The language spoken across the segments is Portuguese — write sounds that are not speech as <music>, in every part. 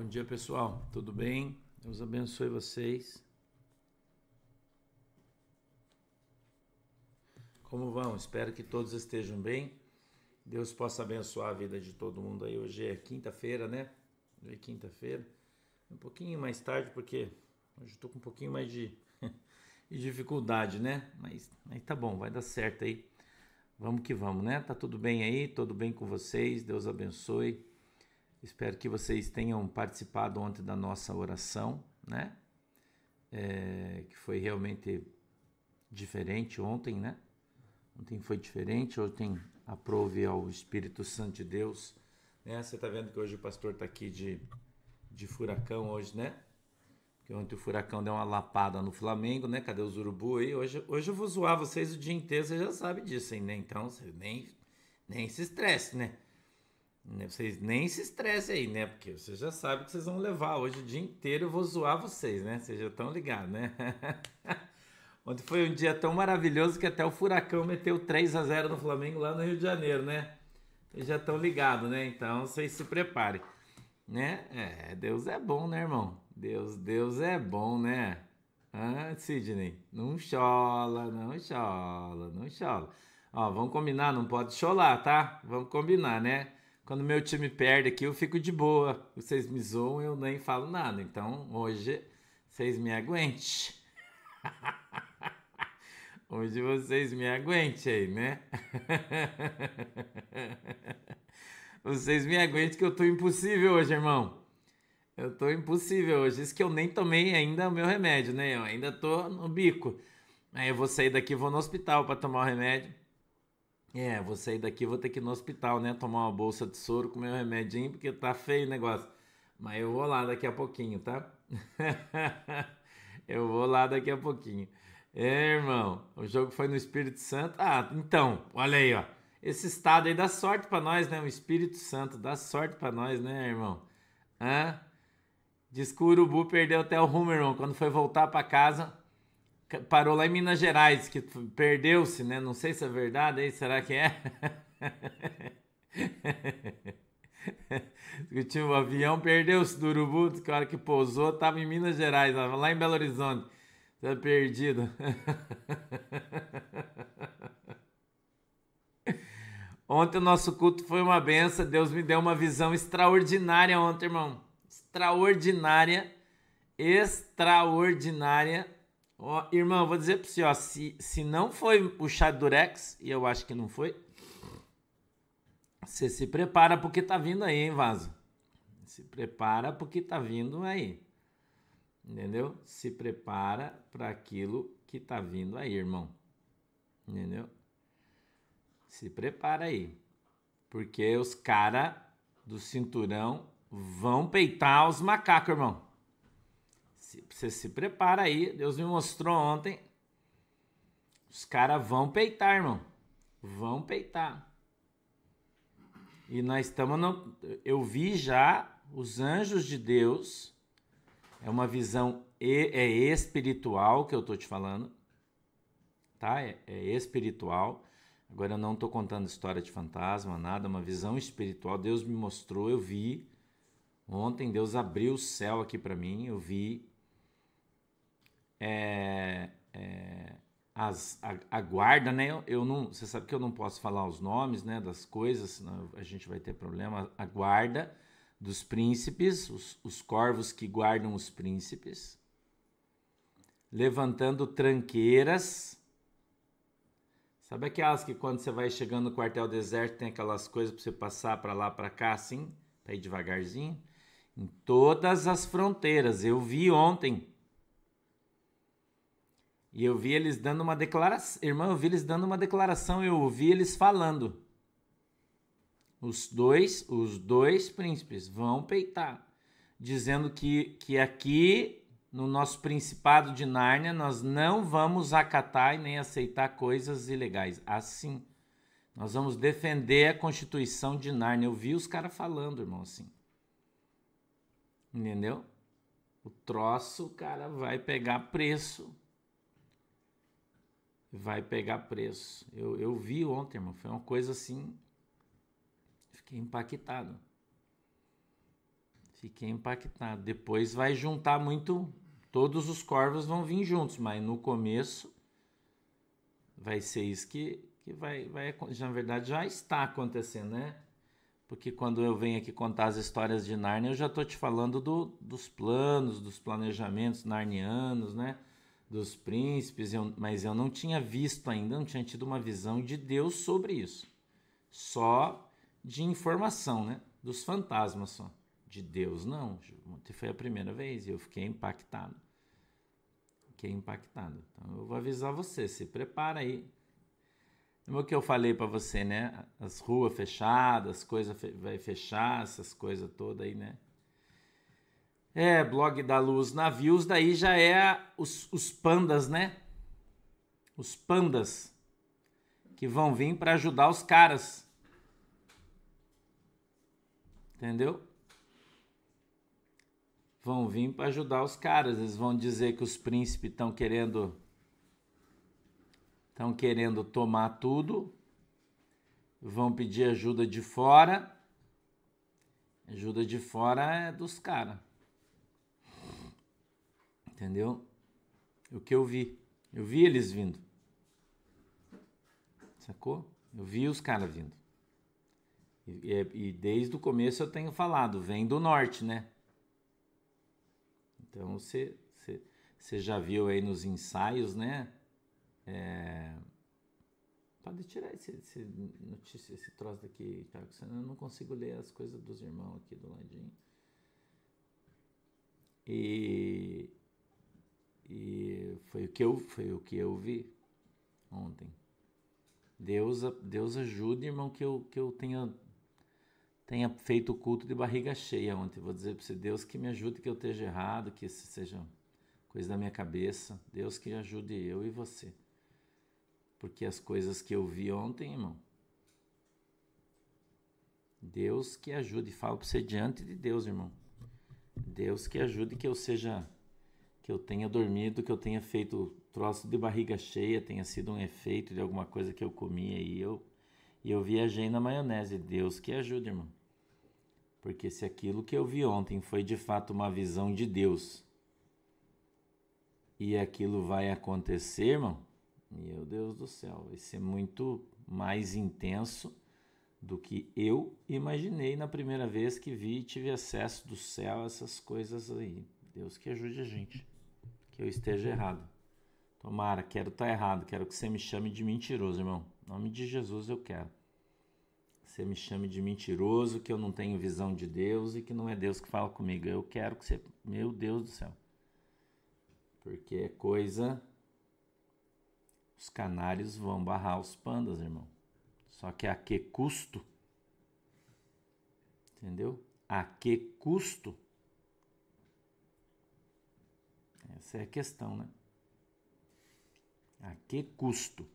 Bom dia, pessoal. Tudo bem? Deus abençoe vocês. Como vão? Espero que todos estejam bem. Deus possa abençoar a vida de todo mundo aí. Hoje é quinta-feira, né? Hoje é quinta-feira. Um pouquinho mais tarde, porque hoje estou com um pouquinho mais de, <laughs> de dificuldade, né? Mas, mas tá bom, vai dar certo aí. Vamos que vamos, né? Tá tudo bem aí? Tudo bem com vocês? Deus abençoe. Espero que vocês tenham participado ontem da nossa oração, né? É, que foi realmente diferente ontem, né? Ontem foi diferente, ontem aprove ao Espírito Santo de Deus. Né? Você está vendo que hoje o pastor está aqui de, de furacão hoje, né? Porque ontem o furacão deu uma lapada no Flamengo, né? Cadê os urubu aí? Hoje, hoje eu vou zoar vocês o dia inteiro, você já sabe disso, hein, né? Então, você nem, nem se estresse, né? Né, vocês nem se estressem aí, né? Porque vocês já sabem que vocês vão levar. Hoje o dia inteiro eu vou zoar vocês, né? Vocês já estão ligados, né? <laughs> Ontem foi um dia tão maravilhoso que até o Furacão meteu 3 a 0 no Flamengo lá no Rio de Janeiro, né? Vocês já estão ligados, né? Então vocês se preparem, né? É, Deus é bom, né, irmão? Deus, Deus é bom, né? Ah, Sidney, não chola, não chola, não chola. Ó, vamos combinar, não pode chorar, tá? Vamos combinar, né? Quando meu time perde aqui, eu fico de boa. Vocês me zoam, eu nem falo nada. Então, hoje, vocês me aguentem. <laughs> Hoje vocês me aguentem aí, né? <laughs> Vocês me aguentem que eu tô impossível hoje, irmão. Eu tô impossível hoje. Isso que eu nem tomei ainda o meu remédio, né? Eu ainda tô no bico. Aí eu vou sair daqui, vou no hospital para tomar o remédio. É, vou sair daqui, vou ter que ir no hospital, né? Tomar uma bolsa de soro com meu remedinho, porque tá feio o negócio. Mas eu vou lá daqui a pouquinho, tá? <laughs> eu vou lá daqui a pouquinho. É, irmão, o jogo foi no Espírito Santo. Ah, então, olha aí, ó. Esse estado aí dá sorte para nós, né? O Espírito Santo dá sorte para nós, né, irmão? Hã? Diz que o Urubu perdeu até o rumo, irmão. Quando foi voltar para casa, parou lá em Minas Gerais, que perdeu-se, né? Não sei se é verdade aí, será que é? <laughs> o avião perdeu-se do Urubu, que hora que pousou estava em Minas Gerais, lá em Belo Horizonte. Tá perdido. <laughs> Ontem o nosso culto foi uma benção. Deus me deu uma visão extraordinária ontem, irmão. Extraordinária. Extraordinária Ó, irmão, vou dizer para você, ó, se, se não foi o chá Durex, e eu acho que não foi, você se prepara porque tá vindo aí, hein, Vaso? Se prepara porque tá vindo aí. Entendeu? Se prepara para aquilo que tá vindo aí, irmão. Entendeu? Se prepara aí. Porque os cara do cinturão vão peitar os macacos, irmão. Você se prepara aí. Deus me mostrou ontem. Os caras vão peitar, irmão. Vão peitar. E nós estamos no. Eu vi já os anjos de Deus. É uma visão é espiritual que eu tô te falando. Tá? É, é espiritual. Agora eu não estou contando história de fantasma, nada, uma visão espiritual. Deus me mostrou, eu vi. Ontem Deus abriu o céu aqui para mim, eu vi é, é, as, a, a, guarda, né? Eu, eu, não, você sabe que eu não posso falar os nomes, né, das coisas, senão a gente vai ter problema. A guarda dos príncipes, os, os corvos que guardam os príncipes, levantando tranqueiras. Sabe aquelas que quando você vai chegando no quartel deserto tem aquelas coisas para você passar para lá para cá assim, para ir devagarzinho? Em todas as fronteiras. Eu vi ontem e eu vi eles dando uma declaração. Irmão, eu vi eles dando uma declaração, eu ouvi eles falando. Os dois, os dois príncipes vão peitar, dizendo que, que aqui no nosso principado de Nárnia nós não vamos acatar e nem aceitar coisas ilegais. Assim, nós vamos defender a Constituição de Nárnia. Eu vi os caras falando, irmão, assim. Entendeu? O troço, cara, vai pegar preço vai pegar preço. Eu, eu vi ontem, irmão, foi uma coisa assim. Fiquei impactado. Fiquei impactado. Depois vai juntar muito. Todos os corvos vão vir juntos, mas no começo vai ser isso que, que vai, vai. Na verdade, já está acontecendo, né? Porque quando eu venho aqui contar as histórias de Nárnia, eu já estou te falando do, dos planos, dos planejamentos narnianos, né? Dos príncipes, eu, mas eu não tinha visto ainda, não tinha tido uma visão de Deus sobre isso. Só de informação, né? Dos fantasmas só. De Deus, não. Foi a primeira vez e eu fiquei impactado. Fiquei impactado. Então eu vou avisar você, se prepara aí como que eu falei para você, né? As ruas fechadas, as coisas fe vai fechar, essas coisas todas aí, né? É, blog da luz, navios, daí já é os, os pandas, né? Os pandas que vão vir para ajudar os caras. Entendeu? Vão vir para ajudar os caras. Eles vão dizer que os príncipes estão querendo estão querendo tomar tudo, vão pedir ajuda de fora. Ajuda de fora é dos caras. Entendeu? O que eu vi. Eu vi eles vindo. Sacou? Eu vi os caras vindo. E, e, e, desde o começo eu tenho falado, vem do norte, né? Então você, você, você já viu aí nos ensaios, né? É... Pode tirar esse, esse, notícia, esse troço daqui, senão eu não consigo ler as coisas dos irmãos aqui do ladinho. E, que eu, foi o que eu vi ontem. Deus, Deus ajude, irmão, que eu, que eu tenha, tenha feito o culto de barriga cheia ontem. Vou dizer para você, Deus que me ajude que eu esteja errado, que isso seja coisa da minha cabeça. Deus que ajude eu e você. Porque as coisas que eu vi ontem, irmão, Deus que ajude, falo para você diante de Deus, irmão. Deus que ajude que eu seja, que eu tenha dormido, que eu tenha feito troço de barriga cheia, tenha sido um efeito de alguma coisa que eu comi aí, eu, e eu viajei na maionese. Deus que ajude, irmão. Porque se aquilo que eu vi ontem foi de fato uma visão de Deus, e aquilo vai acontecer, irmão, meu Deus do céu, vai ser muito mais intenso do que eu imaginei na primeira vez que vi e tive acesso do céu a essas coisas aí. Deus que ajude a gente, eu esteja errado. Tomara, quero estar tá errado, quero que você me chame de mentiroso, irmão. Em nome de Jesus eu quero. Você me chame de mentiroso, que eu não tenho visão de Deus e que não é Deus que fala comigo. Eu quero que você. Meu Deus do céu. Porque é coisa os canários vão barrar os pandas, irmão. Só que a que custo? Entendeu? A que custo? Essa é a questão, né? A que custo?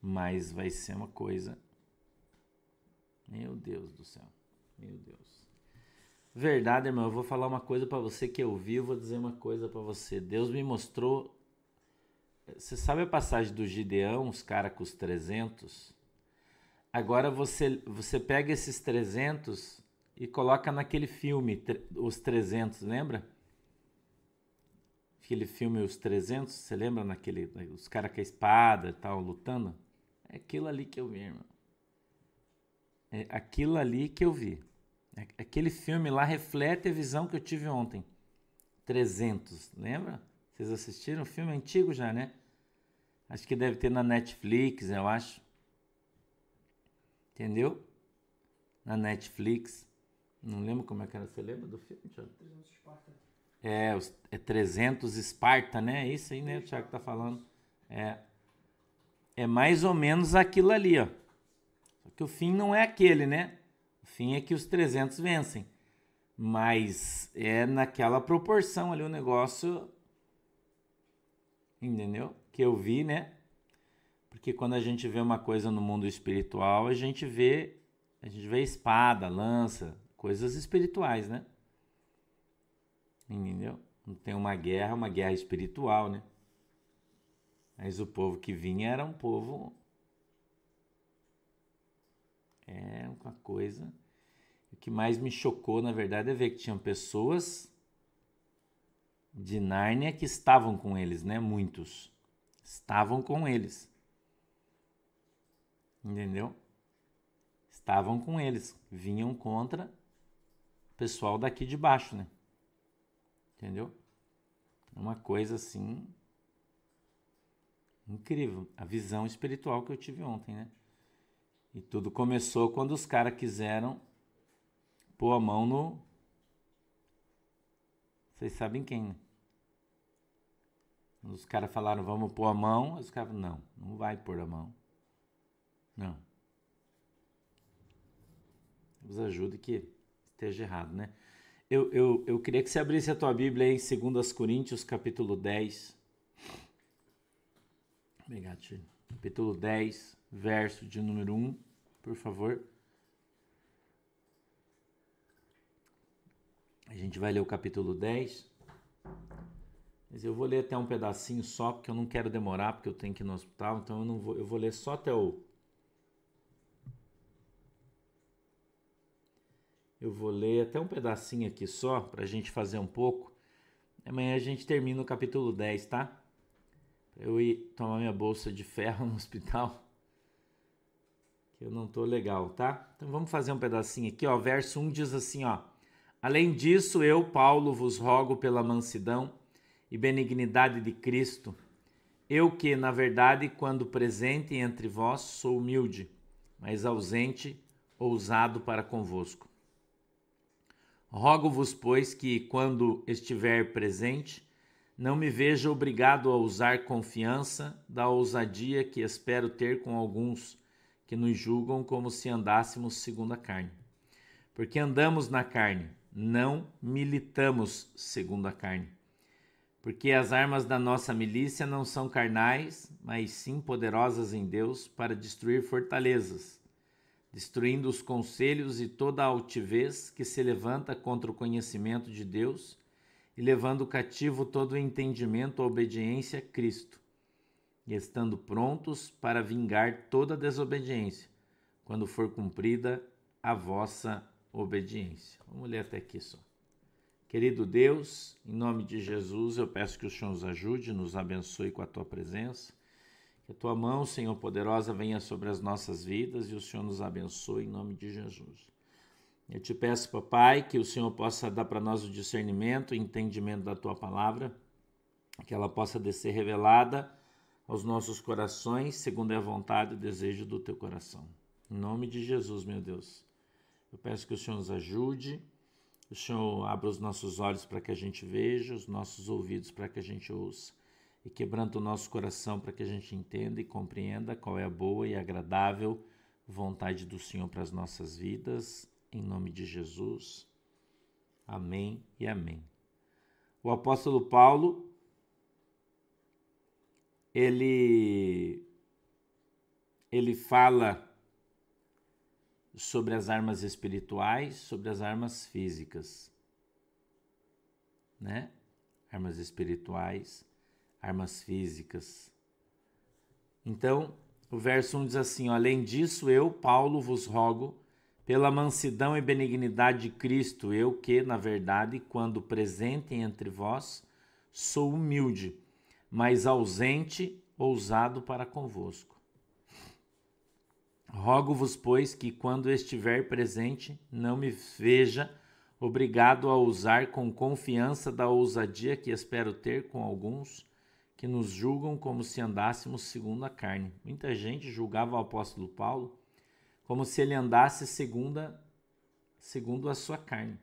Mas vai ser uma coisa. Meu Deus do céu. Meu Deus. Verdade, irmão. Eu vou falar uma coisa para você que eu vi, eu vou dizer uma coisa para você. Deus me mostrou você sabe a passagem do Gideão, os caras com os 300? Agora você, você pega esses 300 e coloca naquele filme, Os 300, lembra? Aquele filme Os 300, você lembra naquele, os caras com a espada e tal, lutando? É aquilo ali que eu vi, irmão. É aquilo ali que eu vi. É, aquele filme lá reflete a visão que eu tive ontem. 300, lembra? Vocês assistiram? O filme é antigo já, né? Acho que deve ter na Netflix, eu acho. Entendeu? Na Netflix. Não lembro como é que era. Você lembra do filme, Thiago? 300 Esparta. É, os, é 300 Esparta, né? É isso aí, né? O Thiago tá falando. É. É mais ou menos aquilo ali, ó. Só que o fim não é aquele, né? O fim é que os 300 vencem. Mas é naquela proporção ali o negócio. Entendeu? que eu vi, né? Porque quando a gente vê uma coisa no mundo espiritual, a gente vê a gente vê espada, lança, coisas espirituais, né? Entendeu? Não tem uma guerra, uma guerra espiritual, né? Mas o povo que vinha era um povo é uma coisa. que mais me chocou, na verdade, é ver que tinham pessoas de Nárnia que estavam com eles, né? Muitos estavam com eles. Entendeu? Estavam com eles, vinham contra o pessoal daqui de baixo, né? Entendeu? Uma coisa assim incrível, a visão espiritual que eu tive ontem, né? E tudo começou quando os caras quiseram pôr a mão no. Vocês sabem quem, né? Os caras falaram, vamos pôr a mão, os caras não, não vai pôr a mão. Não. Nos ajude que esteja errado, né? Eu, eu, eu queria que você abrisse a tua Bíblia em 2 Coríntios, capítulo 10. Obrigado, Tio. Capítulo 10, verso de número 1, por favor. A gente vai ler o capítulo 10. Mas eu vou ler até um pedacinho só, porque eu não quero demorar, porque eu tenho que ir no hospital, então eu não vou, eu vou ler só até o Eu vou ler até um pedacinho aqui só, para a gente fazer um pouco. Amanhã a gente termina o capítulo 10, tá? Eu ir tomar minha bolsa de ferro <laughs> no hospital. Que eu não tô legal, tá? Então vamos fazer um pedacinho aqui, ó. Verso 1 diz assim, ó. Além disso, eu, Paulo, vos rogo pela mansidão e benignidade de Cristo, eu que, na verdade, quando presente entre vós, sou humilde, mas ausente, ousado para convosco. Rogo-vos, pois, que, quando estiver presente, não me veja obrigado a usar confiança da ousadia que espero ter com alguns que nos julgam como se andássemos segundo a carne. Porque andamos na carne, não militamos segundo a carne. Porque as armas da nossa milícia não são carnais, mas sim poderosas em Deus para destruir fortalezas destruindo os conselhos e toda a altivez que se levanta contra o conhecimento de Deus e levando cativo todo o entendimento à obediência a Cristo, e estando prontos para vingar toda desobediência, quando for cumprida a vossa obediência. Vamos ler até aqui só. Querido Deus, em nome de Jesus, eu peço que o Senhor nos ajude, nos abençoe com a tua presença a tua mão, Senhor poderosa, venha sobre as nossas vidas e o Senhor nos abençoe em nome de Jesus. Eu te peço, papai, que o Senhor possa dar para nós o discernimento e entendimento da tua palavra, que ela possa descer revelada aos nossos corações, segundo a vontade e desejo do teu coração. Em nome de Jesus, meu Deus. Eu peço que o Senhor nos ajude, o Senhor abra os nossos olhos para que a gente veja, os nossos ouvidos para que a gente ouça e quebranta o nosso coração para que a gente entenda e compreenda qual é a boa e agradável vontade do Senhor para as nossas vidas, em nome de Jesus. Amém e amém. O apóstolo Paulo, ele ele fala sobre as armas espirituais, sobre as armas físicas, né? Armas espirituais armas físicas. Então, o verso 1 diz assim: Além disso, eu, Paulo, vos rogo, pela mansidão e benignidade de Cristo, eu que, na verdade, quando presente entre vós, sou humilde, mas ausente, ousado para convosco. Rogo-vos, pois, que quando estiver presente, não me veja obrigado a usar com confiança da ousadia que espero ter com alguns que nos julgam como se andássemos segundo a carne. Muita gente julgava o apóstolo Paulo como se ele andasse segundo a, segundo a sua carne.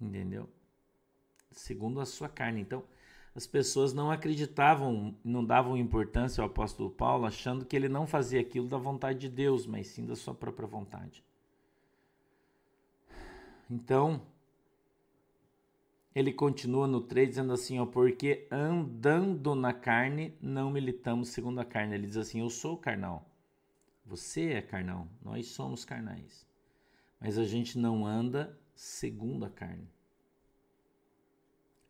Entendeu? Segundo a sua carne. Então, as pessoas não acreditavam, não davam importância ao apóstolo Paulo, achando que ele não fazia aquilo da vontade de Deus, mas sim da sua própria vontade. Então, ele continua no 3 dizendo assim, ó, porque andando na carne não militamos segundo a carne. Ele diz assim, eu sou carnal. Você é carnal, nós somos carnais. Mas a gente não anda segundo a carne.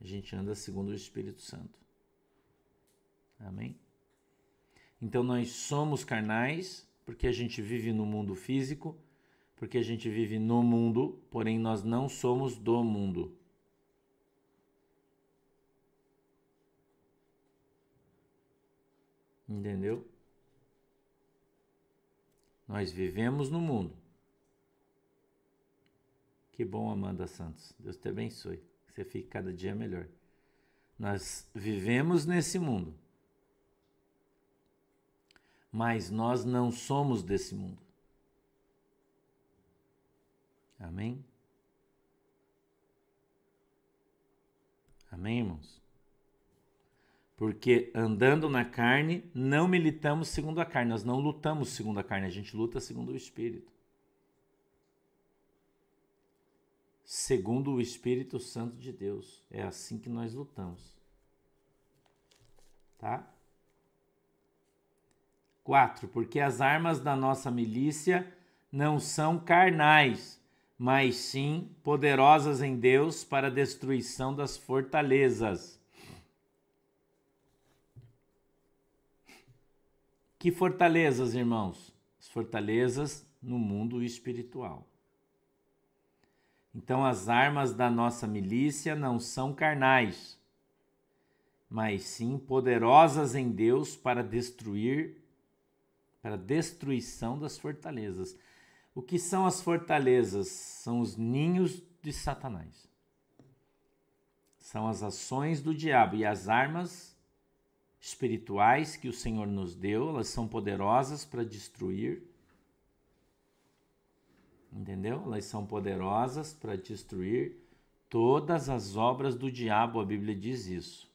A gente anda segundo o Espírito Santo. Amém? Então nós somos carnais porque a gente vive no mundo físico, porque a gente vive no mundo, porém nós não somos do mundo. Entendeu? Nós vivemos no mundo. Que bom, Amanda Santos. Deus te abençoe. Você fique cada dia melhor. Nós vivemos nesse mundo. Mas nós não somos desse mundo. Amém? Amém, irmãos? Porque andando na carne, não militamos segundo a carne, nós não lutamos segundo a carne, a gente luta segundo o Espírito. Segundo o Espírito Santo de Deus. É assim que nós lutamos. Tá? 4. Porque as armas da nossa milícia não são carnais, mas sim poderosas em Deus para a destruição das fortalezas Que fortalezas, irmãos? As fortalezas no mundo espiritual. Então, as armas da nossa milícia não são carnais, mas sim poderosas em Deus para destruir, para destruição das fortalezas. O que são as fortalezas? São os ninhos de Satanás. São as ações do diabo e as armas espirituais que o Senhor nos deu, elas são poderosas para destruir. Entendeu? Elas são poderosas para destruir todas as obras do diabo, a Bíblia diz isso.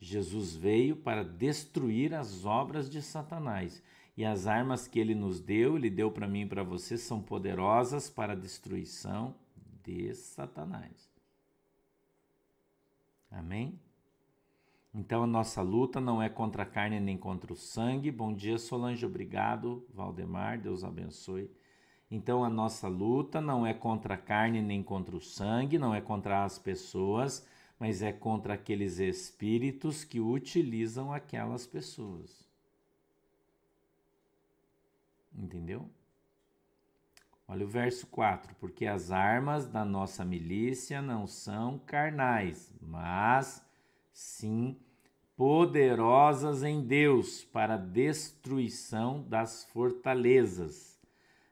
Jesus veio para destruir as obras de Satanás. E as armas que ele nos deu, ele deu para mim e para você, são poderosas para a destruição de Satanás. Amém? Então a nossa luta não é contra a carne nem contra o sangue. Bom dia, Solange, obrigado. Valdemar, Deus abençoe. Então a nossa luta não é contra a carne nem contra o sangue, não é contra as pessoas, mas é contra aqueles espíritos que utilizam aquelas pessoas. Entendeu? Olha o verso 4: Porque as armas da nossa milícia não são carnais, mas sim poderosas em Deus para a destruição das fortalezas,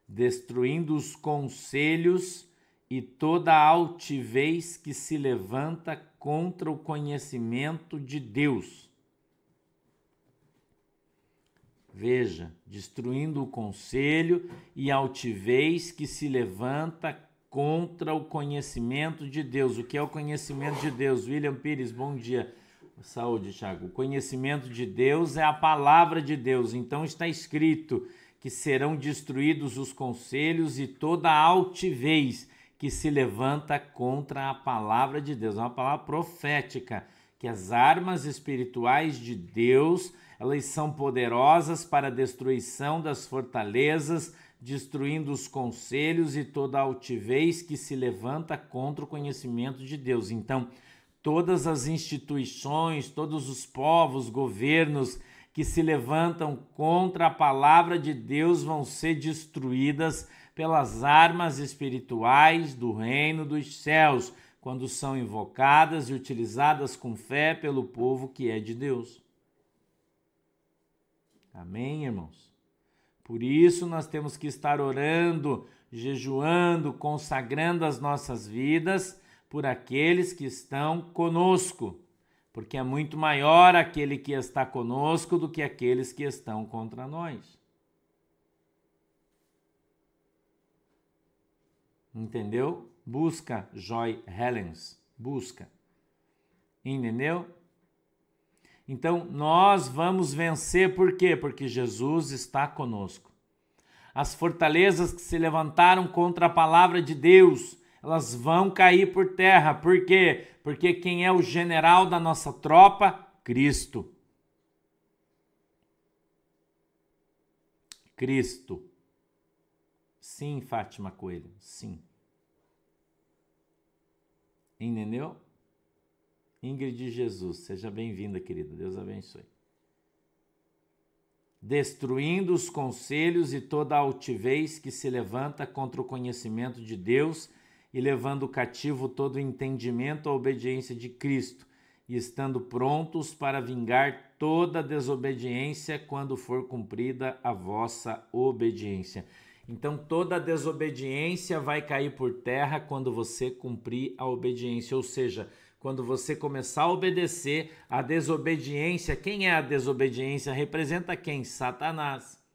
destruindo os conselhos e toda altivez que se levanta contra o conhecimento de Deus. Veja, destruindo o conselho e altivez que se levanta contra o conhecimento de Deus. O que é o conhecimento de Deus? William Pires, bom dia. Saúde, Tiago. O conhecimento de Deus é a palavra de Deus. Então está escrito que serão destruídos os conselhos e toda altivez que se levanta contra a palavra de Deus. É uma palavra profética, que as armas espirituais de Deus, elas são poderosas para a destruição das fortalezas, destruindo os conselhos e toda altivez que se levanta contra o conhecimento de Deus. Então, todas as instituições, todos os povos, governos que se levantam contra a palavra de Deus vão ser destruídas pelas armas espirituais do reino dos céus, quando são invocadas e utilizadas com fé pelo povo que é de Deus. Amém, irmãos? Por isso nós temos que estar orando, jejuando, consagrando as nossas vidas por aqueles que estão conosco, porque é muito maior aquele que está conosco do que aqueles que estão contra nós. Entendeu? Busca Joy Helens, busca. Entendeu? Então nós vamos vencer por quê? Porque Jesus está conosco. As fortalezas que se levantaram contra a palavra de Deus, elas vão cair por terra. Por quê? Porque quem é o general da nossa tropa? Cristo. Cristo. Sim, Fátima Coelho, sim. Entendeu? Ingrid Jesus, seja bem-vinda, querida. Deus abençoe. destruindo os conselhos e toda a altivez que se levanta contra o conhecimento de Deus e levando cativo todo o entendimento à obediência de Cristo, e estando prontos para vingar toda desobediência quando for cumprida a vossa obediência. Então toda desobediência vai cair por terra quando você cumprir a obediência, ou seja, quando você começar a obedecer, a desobediência, quem é a desobediência? Representa quem? Satanás.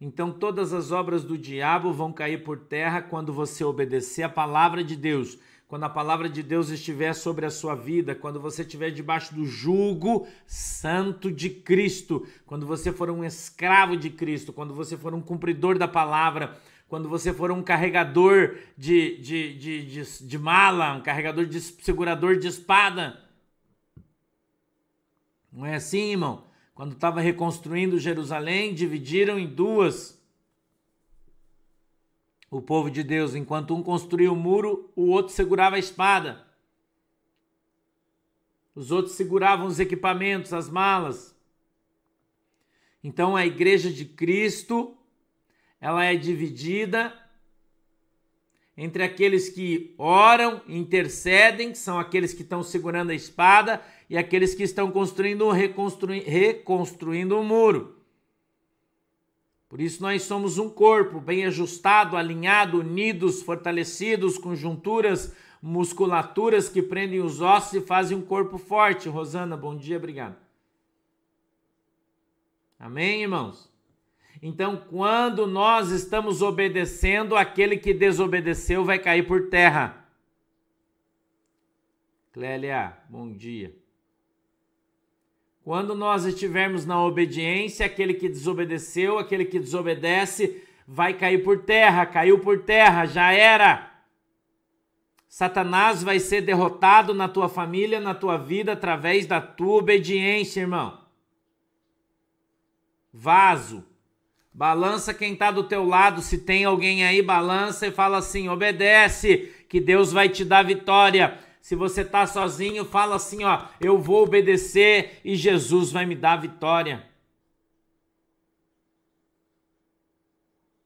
Então todas as obras do diabo vão cair por terra quando você obedecer a palavra de Deus quando a palavra de Deus estiver sobre a sua vida, quando você estiver debaixo do jugo santo de Cristo, quando você for um escravo de Cristo, quando você for um cumpridor da palavra, quando você for um carregador de, de, de, de, de mala, um carregador de segurador de espada. Não é assim, irmão? Quando estava reconstruindo Jerusalém, dividiram em duas o povo de Deus, enquanto um construía o muro, o outro segurava a espada. Os outros seguravam os equipamentos, as malas. Então a igreja de Cristo, ela é dividida entre aqueles que oram, intercedem, que são aqueles que estão segurando a espada, e aqueles que estão construindo, reconstruindo, reconstruindo o muro. Por isso nós somos um corpo bem ajustado, alinhado, unidos, fortalecidos, conjunturas, musculaturas que prendem os ossos e fazem um corpo forte. Rosana, bom dia, obrigado. Amém, irmãos? Então, quando nós estamos obedecendo, aquele que desobedeceu vai cair por terra. Clélia, bom dia. Quando nós estivermos na obediência, aquele que desobedeceu, aquele que desobedece, vai cair por terra, caiu por terra, já era. Satanás vai ser derrotado na tua família, na tua vida, através da tua obediência, irmão. Vaso. Balança quem está do teu lado, se tem alguém aí, balança e fala assim: obedece, que Deus vai te dar vitória. Se você está sozinho, fala assim, ó, eu vou obedecer e Jesus vai me dar vitória.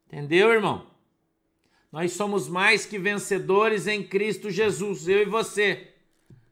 Entendeu, irmão? Nós somos mais que vencedores em Cristo Jesus, eu e você.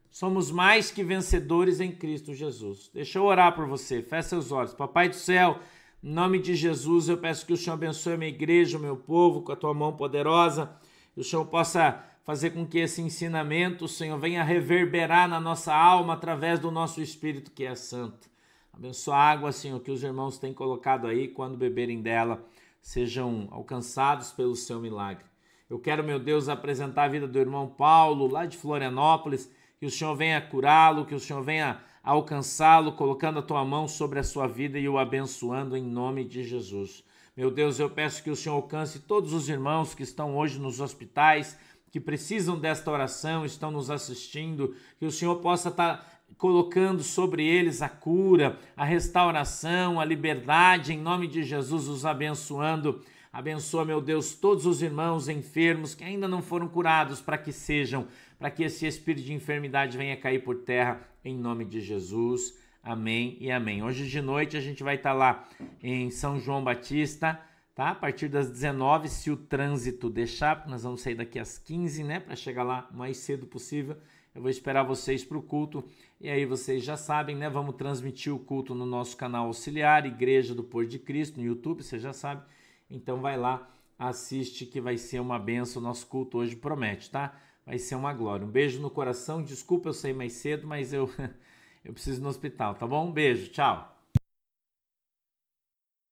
Somos mais que vencedores em Cristo Jesus. Deixa eu orar por você. Feche seus olhos. Papai do céu, em nome de Jesus, eu peço que o Senhor abençoe a minha igreja, o meu povo, com a tua mão poderosa. Que o Senhor possa fazer com que esse ensinamento, Senhor, venha reverberar na nossa alma através do nosso Espírito que é santo. Abençoa a água, Senhor, que os irmãos têm colocado aí, quando beberem dela, sejam alcançados pelo seu milagre. Eu quero, meu Deus, apresentar a vida do irmão Paulo, lá de Florianópolis, que o Senhor venha curá-lo, que o Senhor venha alcançá-lo, colocando a tua mão sobre a sua vida e o abençoando em nome de Jesus. Meu Deus, eu peço que o Senhor alcance todos os irmãos que estão hoje nos hospitais, que precisam desta oração, estão nos assistindo, que o Senhor possa estar colocando sobre eles a cura, a restauração, a liberdade, em nome de Jesus, os abençoando. Abençoa, meu Deus, todos os irmãos enfermos que ainda não foram curados, para que sejam, para que esse espírito de enfermidade venha cair por terra, em nome de Jesus. Amém e amém. Hoje de noite a gente vai estar lá em São João Batista tá? A partir das 19, se o trânsito deixar, nós vamos sair daqui às 15, né, para chegar lá o mais cedo possível. Eu vou esperar vocês para o culto e aí vocês já sabem, né? Vamos transmitir o culto no nosso canal auxiliar, Igreja do Pôr de Cristo, no YouTube, você já sabe. Então vai lá, assiste que vai ser uma benção. O nosso culto hoje promete, tá? Vai ser uma glória. Um beijo no coração. Desculpa eu sair mais cedo, mas eu <laughs> eu preciso ir no hospital, tá bom? Um beijo, tchau.